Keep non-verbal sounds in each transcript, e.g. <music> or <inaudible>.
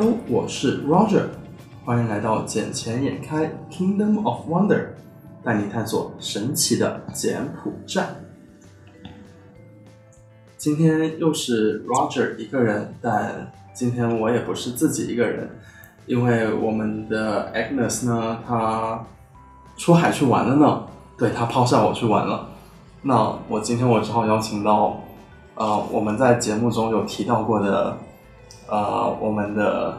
Hello，我是 Roger，欢迎来到捡钱眼开 Kingdom of Wonder，带你探索神奇的柬埔寨。今天又是 Roger 一个人，但今天我也不是自己一个人，因为我们的 Agnes 呢，她出海去玩了呢。对，她抛下我去玩了。那我今天我只好邀请到，呃，我们在节目中有提到过的，呃，我们的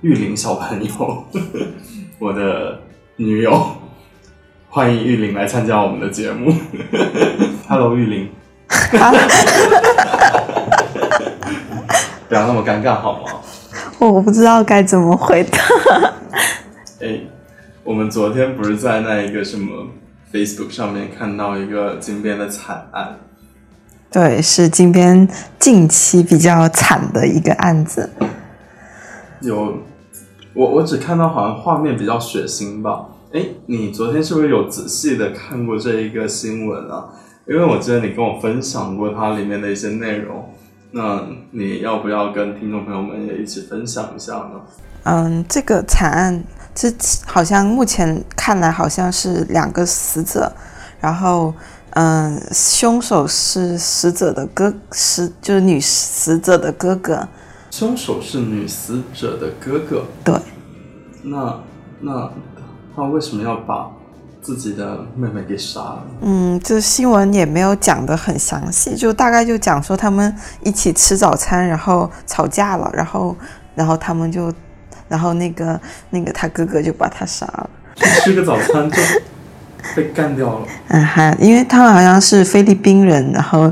玉林小朋友，<laughs> 我的女友，欢迎玉林来参加我们的节目。<laughs> Hello，玉林。<laughs> 不要那么尴尬好吗？我不知道该怎么回答。哎，我们昨天不是在那一个什么？Facebook 上面看到一个金边的惨案，对，是金边近期比较惨的一个案子。有，我我只看到好像画面比较血腥吧。哎，你昨天是不是有仔细的看过这一个新闻啊？因为我记得你跟我分享过它里面的一些内容，那你要不要跟听众朋友们也一起分享一下呢？嗯，这个惨案。这好像目前看来好像是两个死者，然后嗯，凶手是死者的哥，死就是女死者的哥哥。凶手是女死者的哥哥。对。那那他为什么要把自己的妹妹给杀了？嗯，这新闻也没有讲的很详细，就大概就讲说他们一起吃早餐，然后吵架了，然后然后他们就。然后那个那个他哥哥就把他杀了，<laughs> 吃个早餐就被干掉了。嗯，还因为他们好像是菲律宾人，然后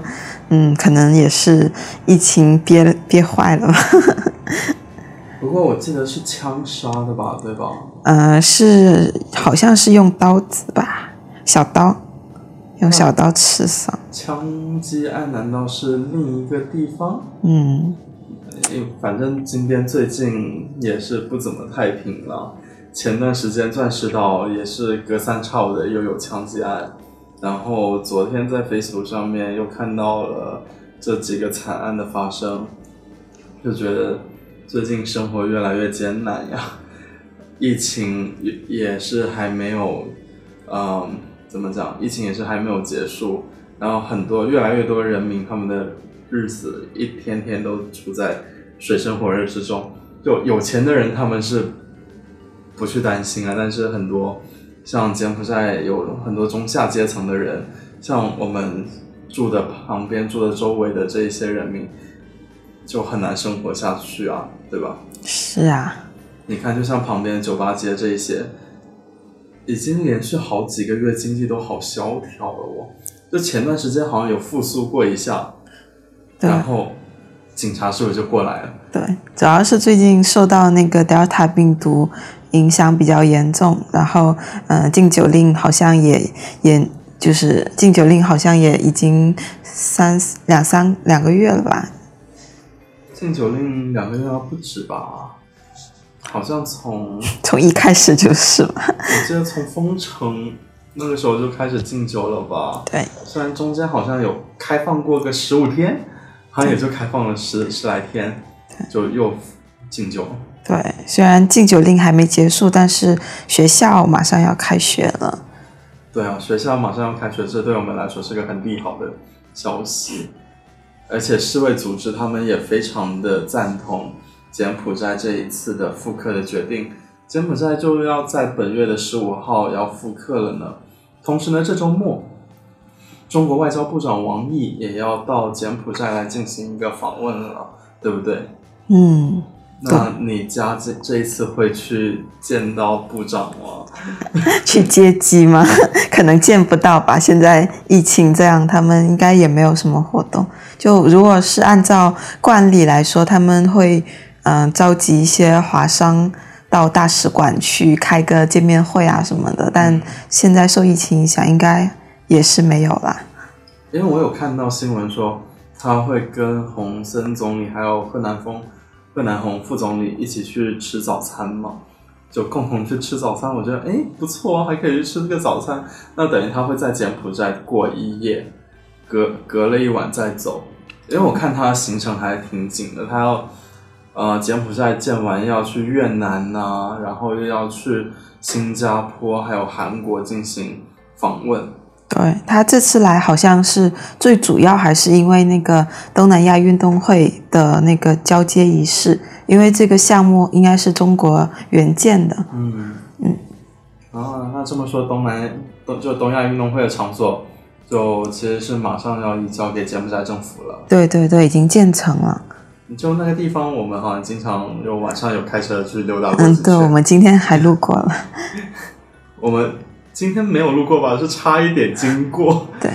嗯，可能也是疫情憋憋坏了。<laughs> 不过我记得是枪杀的吧，对吧？呃，是好像是用刀子吧，小刀，用小刀刺伤。枪击案难道是另一个地方？嗯。反正今天最近也是不怎么太平了。前段时间钻石岛也是隔三差五的又有枪击案，然后昨天在 Facebook 上面又看到了这几个惨案的发生，就觉得最近生活越来越艰难呀。<laughs> 疫情也也是还没有，嗯，怎么讲？疫情也是还没有结束，然后很多越来越多人民他们的日子一天天都处在。水深火热之中，就有钱的人他们是不去担心啊，但是很多像柬埔寨有很多中下阶层的人，像我们住的旁边、住的周围的这一些人民，就很难生活下去啊，对吧？是啊，你看，就像旁边酒吧街这一些，已经连续好几个月经济都好萧条了哦，就前段时间好像有复苏过一下，然后。警察是不是就过来了？对，主要是最近受到那个 Delta 病毒影响比较严重，然后，嗯，禁酒令好像也也，就是禁酒令好像也已经三两三两个月了吧？禁酒令两个月不止吧？好像从 <laughs> 从一开始就是吧？我记得从封城那个时候就开始禁酒了吧？对，虽然中间好像有开放过个十五天。好像也就开放了十十来天，就又禁酒。对，虽然禁酒令还没结束，但是学校马上要开学了。对啊，学校马上要开学，这对我们来说是个很利好的消息。而且世卫组织他们也非常的赞同柬埔寨这一次的复课的决定。柬埔寨就要在本月的十五号要复课了呢。同时呢，这周末。中国外交部长王毅也要到柬埔寨来进行一个访问了，对不对？嗯，那你家这这一次会去见到部长吗？<laughs> 去接机吗？<laughs> 可能见不到吧。现在疫情这样，他们应该也没有什么活动。就如果是按照惯例来说，他们会嗯召集一些华商到大使馆去开个见面会啊什么的。但现在受疫情影响，应该。也是没有啦，因为我有看到新闻说他会跟洪森总理还有贺南峰、贺南红副总理一起去吃早餐嘛，就共同去吃早餐。我觉得哎不错啊，还可以去吃这个早餐。那等于他会在柬埔寨过一夜，隔隔了一晚再走。因为我看他行程还挺紧的，他要呃，柬埔寨建完要去越南呐、然后又要去新加坡还有韩国进行访问。对他这次来好像是最主要还是因为那个东南亚运动会的那个交接仪式，因为这个项目应该是中国援建的。嗯嗯。啊，那这么说，东南东就东亚运动会的场所，就其实是马上要移交给柬埔寨政府了。对对对，已经建成了。就那个地方，我们好像经常有晚上有开车去溜达过嗯，对，我。们今天还路过了。<laughs> 我们今天没有路过吧？是差一点经过。对，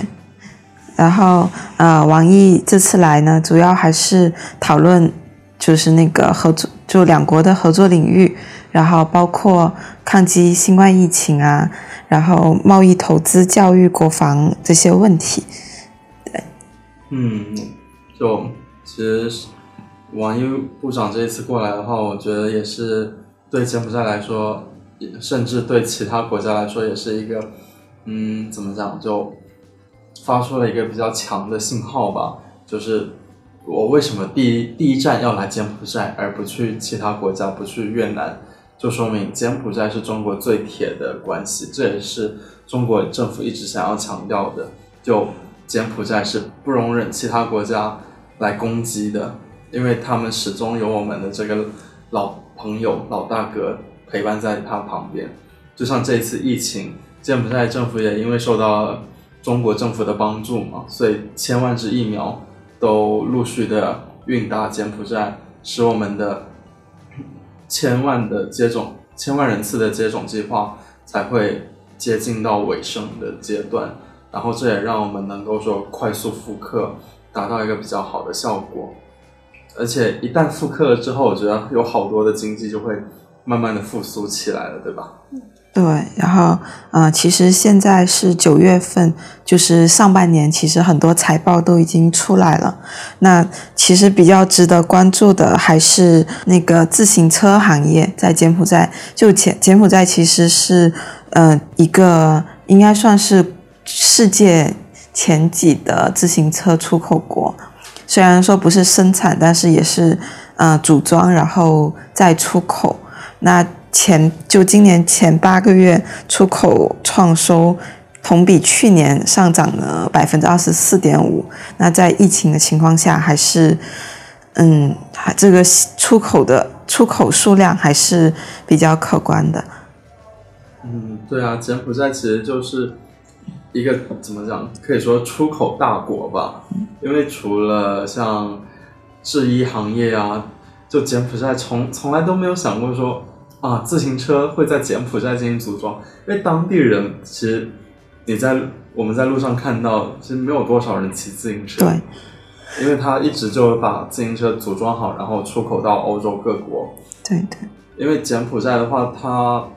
然后呃，王毅这次来呢，主要还是讨论就是那个合作，就两国的合作领域，然后包括抗击新冠疫情啊，然后贸易、投资、教育、国防这些问题。对嗯，就其实王毅部长这一次过来的话，我觉得也是对柬埔寨来说，也甚至对其他国家来说，也是一个，嗯，怎么讲，就发出了一个比较强的信号吧。就是我为什么第一第一站要来柬埔寨，而不去其他国家，不去越南，就说明柬埔寨是中国最铁的关系，这也是中国政府一直想要强调的。就柬埔寨是不容忍其他国家来攻击的，因为他们始终有我们的这个老朋友、老大哥陪伴在他旁边。就像这次疫情，柬埔寨政府也因为受到中国政府的帮助嘛，所以千万支疫苗都陆续的运达柬埔寨，使我们的千万的接种、千万人次的接种计划才会接近到尾声的阶段。然后这也让我们能够说快速复刻，达到一个比较好的效果。而且一旦复刻了之后，我觉得有好多的经济就会慢慢的复苏起来了，对吧？对，然后呃，其实现在是九月份，就是上半年，其实很多财报都已经出来了。那其实比较值得关注的还是那个自行车行业，在柬埔寨，就柬柬埔寨其实是呃一个应该算是世界前几的自行车出口国。虽然说不是生产，但是也是呃组装，然后再出口。那前就今年前八个月出口创收同比去年上涨了百分之二十四点五。那在疫情的情况下，还是嗯，还这个出口的出口数量还是比较可观的。嗯，对啊，柬埔寨其实就是一个怎么讲，可以说出口大国吧。因为除了像制衣行业啊，就柬埔寨从从来都没有想过说啊，自行车会在柬埔寨进行组装，因为当地人其实你在我们在路上看到，其实没有多少人骑自行车。对，因为他一直就把自行车组装好，然后出口到欧洲各国。对对因为柬埔寨的话，它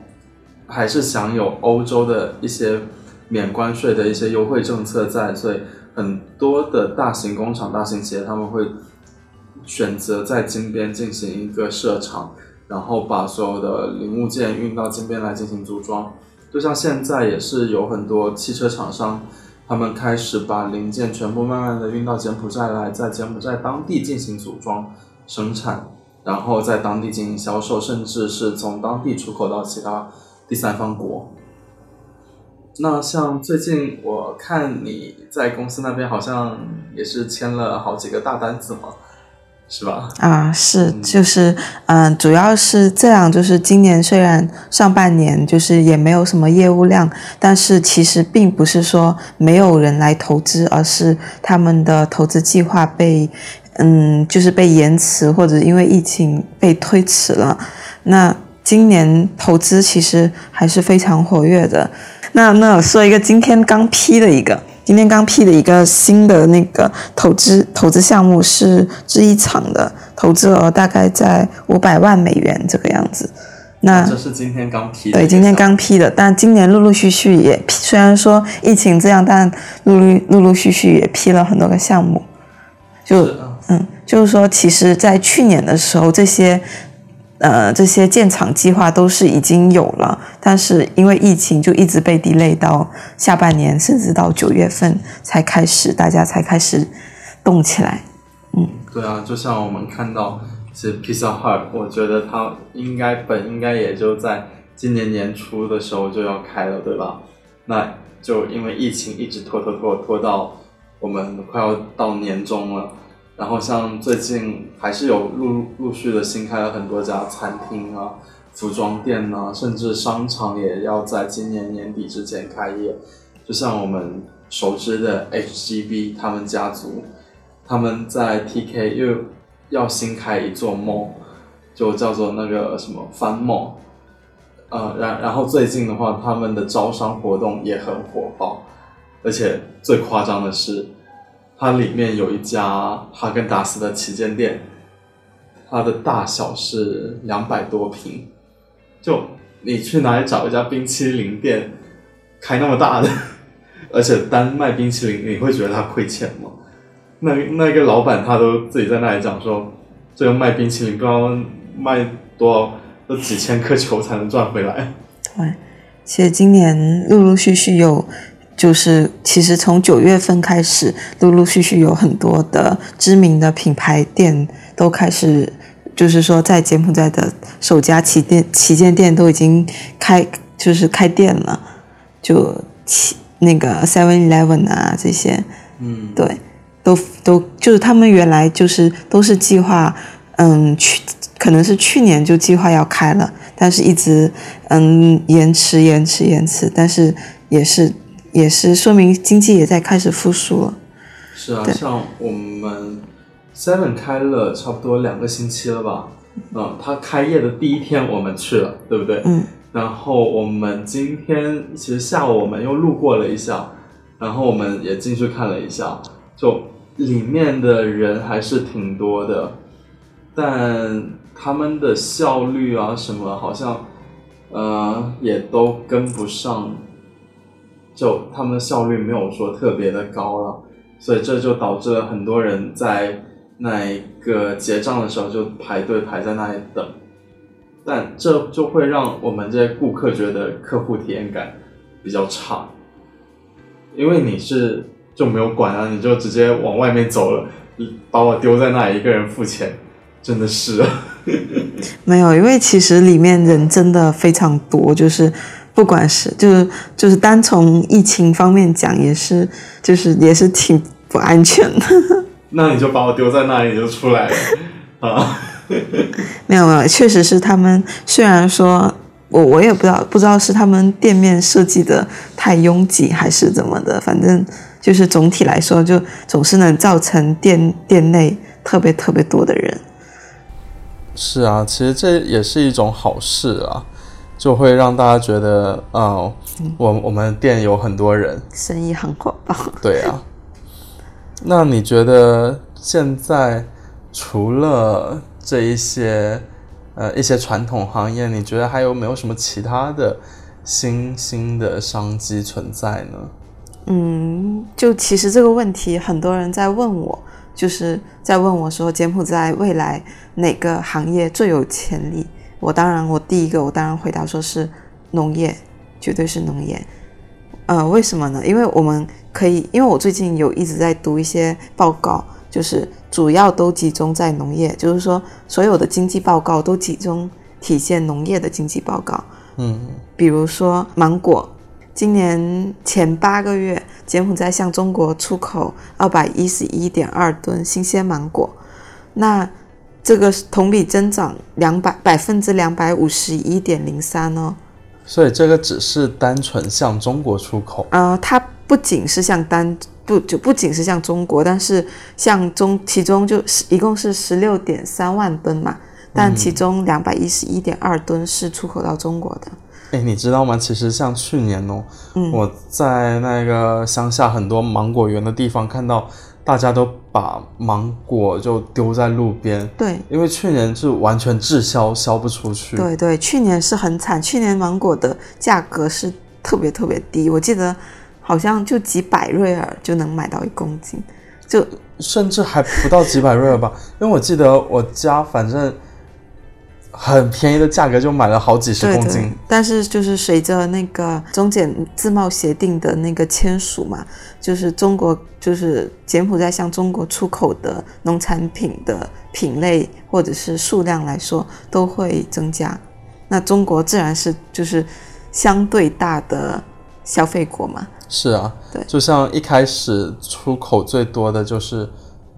还是享有欧洲的一些免关税的一些优惠政策在，所以很多的大型工厂、大型企业他们会选择在金边进行一个设厂，然后把所有的零物件运到金边来进行组装。就像现在也是有很多汽车厂商，他们开始把零件全部慢慢的运到柬埔寨来，在柬埔寨当地进行组装生产。然后在当地进行销售，甚至是从当地出口到其他第三方国。那像最近我看你在公司那边好像也是签了好几个大单子嘛，是吧？啊，是嗯就是嗯、主要是这样，就是今年虽然上半年就是也没有什么业务量，但是其实并不是说没有人来投资，而是他们的投资计划被嗯就是被延迟或者因为疫情被推迟了。那今年投资其实还是非常活跃的。那那我说一个今天刚批的一个，今天刚批的一个新的那个投资投资项目是制衣厂的，投资额大概在五百万美元这个样子。那这是今天刚批的。对，今天。刚批的，但今年陆陆续续也批，虽然说疫情这样，但陆陆陆陆续续也批了很多个项目。就啊嗯，就是说，其实，在去年的时候，这些呃这些建厂计划都是已经有了，但是因为疫情就一直被 delay 到下半年，甚至到九月份才开始，大家才开始动起来。嗯对啊，就像我们看到是 Pizza Hut，我觉得它应该本应该也就在今年年初的时候就要开了，对吧？那就因为疫情一直拖拖拖拖到我们快要到年终了。然后像最近还是有陆陆续的新开了很多家餐厅啊、服装店啊，甚至商场也要在今年年底之前开业。就像我们熟知的 HGB 他们家族，他们在 TK 又要新开一座 mall，就叫做那个什么番 mall。呃，然然后最近的话，他们的招商活动也很火爆，而且最夸张的是。它里面有一家哈根达斯的旗舰店，它的大小是两百多平，就你去哪里找一家冰淇淋店开那么大的，<laughs> 而且单卖冰淇淋，你会觉得他亏钱吗？那那个老板他都自己在那里讲说，这个卖冰淇淋不知道卖多少，都几千颗球才能赚回来。对，其实今年陆陆续续有。就是其实从九月份开始，陆陆续续有很多的知名的品牌店都开始，就是说在柬埔寨的首家旗店旗舰店都已经开，就是开店了，就旗那个 Seven Eleven 啊这些，嗯，对，都都就是他们原来就是都是计划，嗯去可能是去年就计划要开了，但是一直嗯延迟延迟延迟，但是也是。也是说明经济也在开始复苏了。是啊，像我们 Seven 开了差不多两个星期了吧？嗯，它开业的第一天我们去了，对不对？嗯。然后我们今天其实下午我们又路过了一下，然后我们也进去看了一下，就里面的人还是挺多的，但他们的效率啊什么好像呃也都跟不上。就他们的效率没有说特别的高了，所以这就导致了很多人在那一个结账的时候就排队排在那里等，但这就会让我们这些顾客觉得客户体验感比较差，因为你是就没有管啊，你就直接往外面走了，把我丢在那里一个人付钱，真的是，<laughs> 没有，因为其实里面人真的非常多，就是。不管是就是就是单从疫情方面讲，也是就是也是挺不安全的。<laughs> 那你就把我丢在那里就出来了 <laughs> 啊？<laughs> 没有没有，确实是他们。虽然说我我也不知道不知道是他们店面设计的太拥挤还是怎么的，反正就是总体来说，就总是能造成店店内特别特别多的人。是啊，其实这也是一种好事啊。就会让大家觉得，哦，我我们店有很多人，生意很火爆。对啊，那你觉得现在除了这一些，呃，一些传统行业，你觉得还有没有什么其他的新兴的商机存在呢？嗯，就其实这个问题，很多人在问我，就是在问我说，柬埔寨未来哪个行业最有潜力？我当然，我第一个，我当然回答说是农业，绝对是农业。呃，为什么呢？因为我们可以，因为我最近有一直在读一些报告，就是主要都集中在农业，就是说所有的经济报告都集中体现农业的经济报告。嗯，比如说芒果，今年前八个月，柬埔寨向中国出口二百一十一点二吨新鲜芒果，那。这个同比增长两百百分之两百五十一点零三哦，所以这个只是单纯向中国出口。呃，它不仅是向单不就不仅是向中国，但是向中其中就是一共是十六点三万吨嘛，但其中两百一十一点二吨是出口到中国的。哎，你知道吗？其实像去年哦，我在那个乡下很多芒果园的地方看到。大家都把芒果就丢在路边，对，因为去年是完全滞销，销不出去。对对，去年是很惨，去年芒果的价格是特别特别低，我记得好像就几百瑞尔就能买到一公斤，就甚至还不到几百瑞尔吧，因为我记得我家反正很便宜的价格就买了好几十公斤。，但是就是随着那个中柬自贸协定的那个签署嘛，就是中国就是柬埔寨向中国出口的农产品的品类或者是数量来说都会增加，那中国自然是就是相对大的消费国嘛，是啊，对。就像一开始出口最多的就是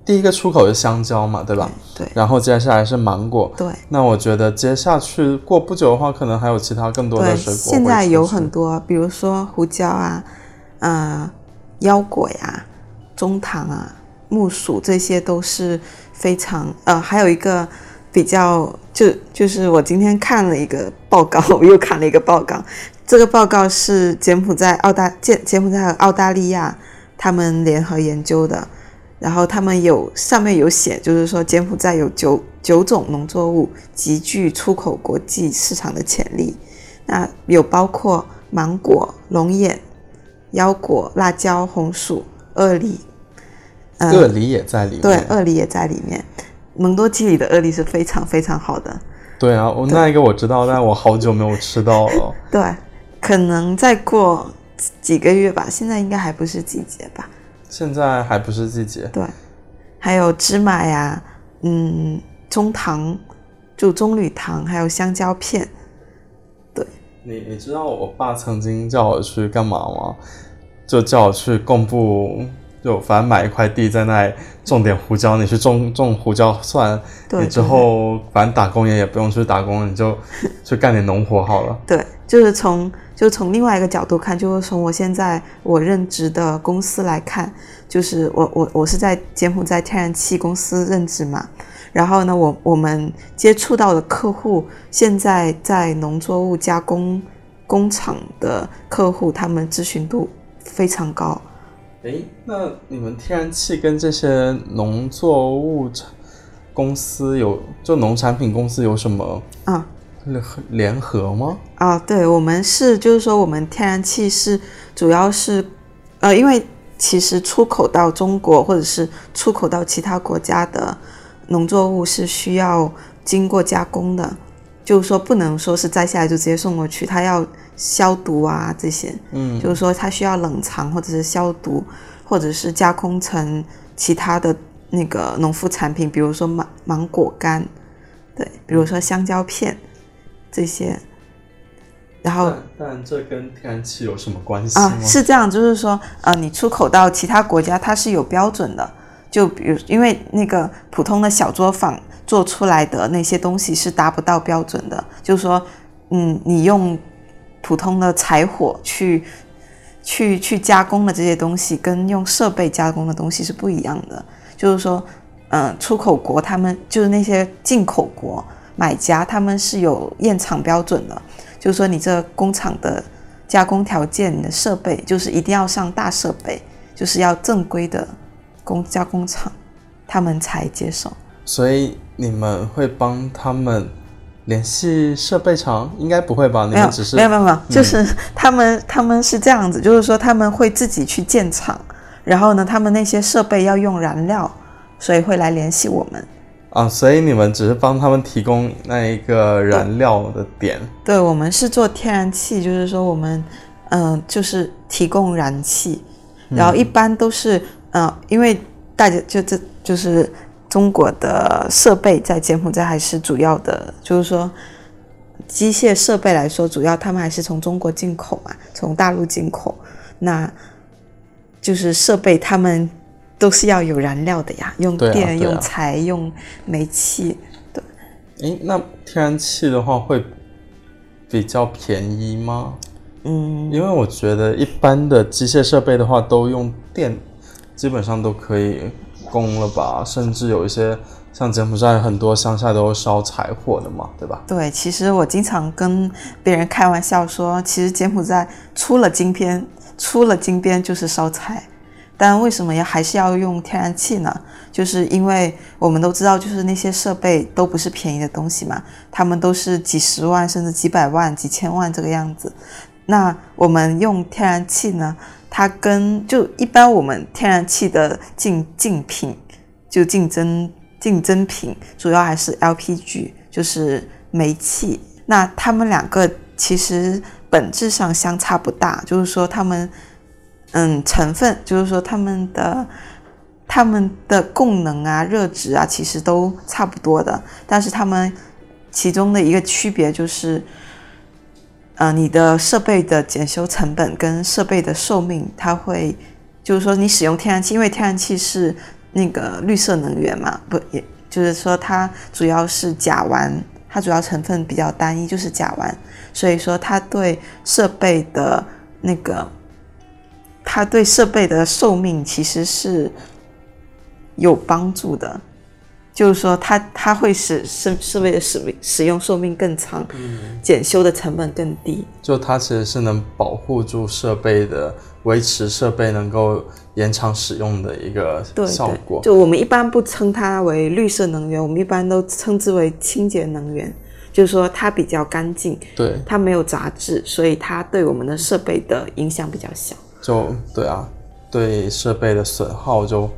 第一个出口是香蕉嘛，对吧？对然后接下来是芒果。对那我觉得接下去过不久的话，可能还有其他更多的，水果会现在有很多，比如说胡椒啊，呃，腰果呀、中糖啊、木薯，这些都是非常呃，还有一个比较就就是我今天看了一个报告，我又看了一个报告，这个报告是柬埔寨、澳大柬柬埔寨和澳大利亚他们联合研究的。然后他们有上面有写，就是说柬埔寨有九九种农作物极具出口国际市场的潜力，那有包括芒果、龙眼、腰果、辣椒、红薯、鳄梨，呃，鳄梨也在里面。对，鳄梨也在里面。蒙多基里的鳄梨是非常非常好的，对啊，我那一个我知道，但我好久没有吃到了。<laughs> 对，可能再过几个月吧，现在应该还不是季节吧。现在还不是季节。对，还有芝麻呀，嗯，中糖，就棕榈糖，还有香蕉片。对你你知道我爸曾经叫我去干嘛吗？就叫我去贡布，就反正买一块地在那里种点胡椒，你去种种胡椒算，对你之后反正打工也也不用去打工，你就 <laughs> 去干点农活好了。对，就是从就从另外一个角度看，就是从我现在我任职的公司来看，就是我我我是在柬埔寨天然气公司任职嘛，然后呢，我我们接触到的客户，现在在农作物加工工厂的客户，他们咨询度非常高。诶，那你们天然气跟这些农作物公司有，就农产品公司有什么啊联合联合吗？啊，对，我们是就是说，我们天然气是主要是，呃，因为其实出口到中国或者是出口到其他国家的农作物是需要经过加工的，就是说不能说是摘下来就直接送过去，它要消毒啊这些，嗯，就是说它需要冷藏或者是消毒，或者是加工成其他的那个农副产品，比如说芒芒果干，对，比如说香蕉片这些，然后。但但这跟天然气有什么关系吗？啊，是这样，就是说，呃，你出口到其他国家，它是有标准的。就比如，因为那个普通的小作坊做出来的那些东西是达不到标准的，就是说，嗯，你用普通的柴火去去去加工的这些东西，跟用设备加工的东西是不一样的。就是说，嗯、出口国他们就是那些进口国买家，他们是有验厂标准的，就是说你这工厂的加工条件，你的设备就是一定要上大设备，就是要正规的工加工厂，他们才接受。所以你们会帮他们联系设备厂？应该不会吧？你们只是没有没有没有，就是他们他们是这样子，就是说他们会自己去建厂，然后呢，他们那些设备要用燃料，所以会来联系我们。啊，所以你们只是帮他们提供那一个燃料的点。对，我们是做天然气，就是说我们嗯、就是提供燃气，然后一般都是嗯、呃因为大家就这就是中国的设备在柬埔寨还是主要的，就是说机械设备来说，主要他们还是从中国进口嘛，从大陆进口，那就是设备他们都是要有燃料的呀，用电、用柴、用煤气，对诶，那天然气的话会比较便宜吗？嗯。因为我觉得一般的机械设备的话都用电，基本上都可以供了吧，甚至有一些像柬埔寨很多乡下都是烧柴火的嘛，对吧？对，其实我经常跟别人开玩笑说，其实柬埔寨出了金边，出了金边就是烧柴，但为什么要还是要用天然气呢？就是因为我们都知道，就是那些设备都不是便宜的东西嘛，他们都是几十万甚至几百万、几千万这个样子。那我们用天然气呢，它跟就一般我们天然气的竞竞品就竞争竞争品，主要还是 LPG，就是煤气。那它们两个其实本质上相差不大，就是说它们，嗯，成分就是说它们的它们的供能啊、热值啊，其实都差不多的。但是它们其中的一个区别就是，呃，你的设备的检修成本跟设备的寿命，它会就是说你使用天然气，因为天然气是那个绿色能源嘛，不也。就是说，它主要是甲烷，它主要成分比较单一，就是甲烷，所以说它对设备的那个，它对设备的寿命其实是有帮助的。就是说，它它会使设设备的使使用寿命更长，检修的成本更低。就它其实是能保护住设备的，维持设备能够延长使用的一个效果。就我们一般不称它为绿色能源，我们一般都称之为清洁能源。就是说，它比较干净，对，它没有杂质，所以它对我们的设备的影响比较小。就对啊，对设备的损耗就。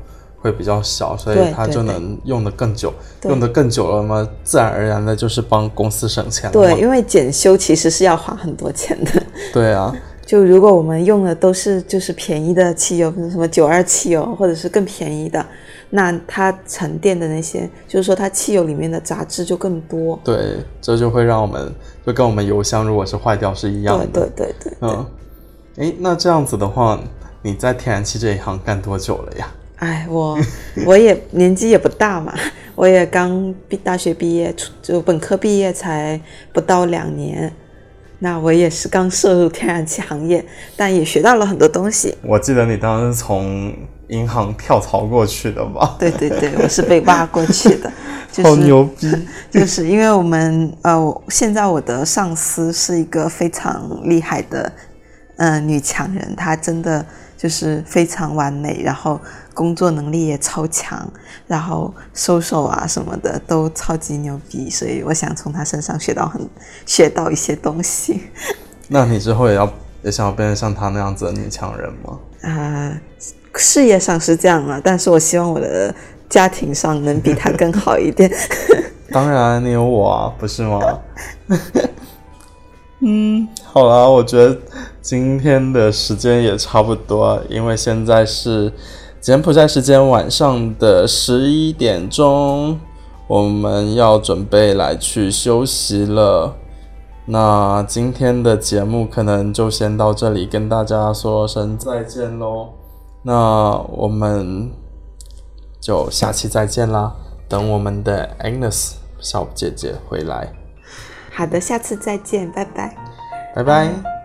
会比较小，所以它就能用的更久，用的更久了嘛，自然而然的就是帮公司省钱了。对，因为检修其实是要花很多钱的。对啊，<laughs> 就如果我们用的都是就是便宜的汽油，比如什么九二汽油，或者是更便宜的，那它沉淀的那些，就是说它汽油里面的杂质就更多。对，这就会让我们就跟我们油箱如果是坏掉是一样的。对对对对。嗯，诶，那这样子的话，你在天然气这一行干多久了呀？哎，我 <laughs> 我也年纪也不大嘛，<laughs> 我也刚毕大学毕业，就本科毕业才不到两年，那我也是刚涉入天然气行业，但也学到了很多东西。我记得你当时从银行跳槽过去的吧？<laughs> 对对对，我是被挖过去的，好牛逼！就是因为我们呃，现在我的上司是一个非常厉害的嗯女强人，她真的就是非常完美，然后。工作能力也超强，然后收手啊什么的都超级牛逼，所以我想从他身上学到很学到一些东西。<laughs> 那你之后也要也想要变成像他那样子的女强人吗？啊，事业上是这样了，但是我希望我的家庭上能比他更好一点。<laughs> 当然，你有我啊，不是吗？<laughs> 嗯，好啦，我觉得今天的时间也差不多，因为现在是。柬埔寨时间晚上的十一点钟，我们要准备来去休息了。那今天的节目可能就先到这里，跟大家说声再见喽。那我们就下期再见啦，等我们的 Agnes 小姐姐回来。好的，下次再见，拜拜，拜拜。